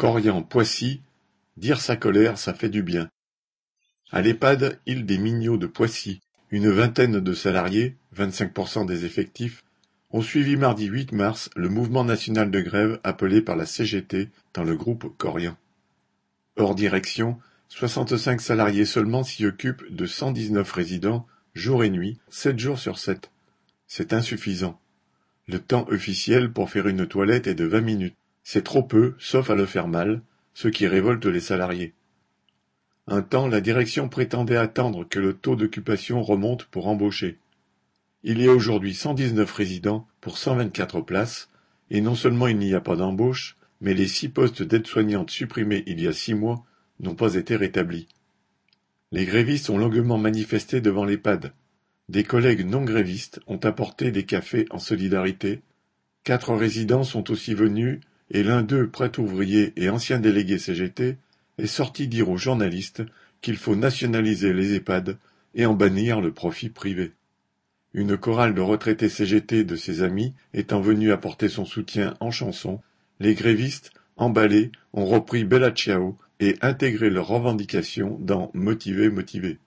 Corian-Poissy, dire sa colère, ça fait du bien. À l'EHPAD Île des Mignots de Poissy, une vingtaine de salariés, 25% des effectifs, ont suivi mardi 8 mars le mouvement national de grève appelé par la CGT dans le groupe Corian. Hors direction, 65 salariés seulement s'y occupent de 119 résidents, jour et nuit, 7 jours sur 7. C'est insuffisant. Le temps officiel pour faire une toilette est de 20 minutes. C'est trop peu, sauf à le faire mal, ce qui révolte les salariés. Un temps, la direction prétendait attendre que le taux d'occupation remonte pour embaucher. Il y a aujourd'hui 119 résidents pour 124 places, et non seulement il n'y a pas d'embauche, mais les six postes d'aide-soignante supprimés il y a six mois n'ont pas été rétablis. Les grévistes ont longuement manifesté devant l'EHPAD. Des collègues non grévistes ont apporté des cafés en solidarité. Quatre résidents sont aussi venus et l'un d'eux, prêt ouvrier et ancien délégué CGT, est sorti dire aux journalistes qu'il faut nationaliser les EHPAD et en bannir le profit privé. Une chorale de retraités CGT de ses amis étant venue apporter son soutien en chanson, les grévistes, emballés, ont repris Bella Ciao et intégré leurs revendications dans Motivé Motivé.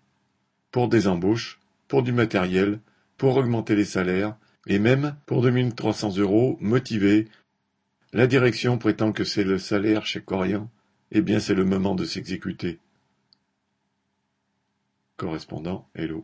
Pour des embauches, pour du matériel, pour augmenter les salaires, et même pour 2300 euros motivés la direction prétend que c'est le salaire chez Corian, eh bien c'est le moment de s'exécuter. Correspondant Hello.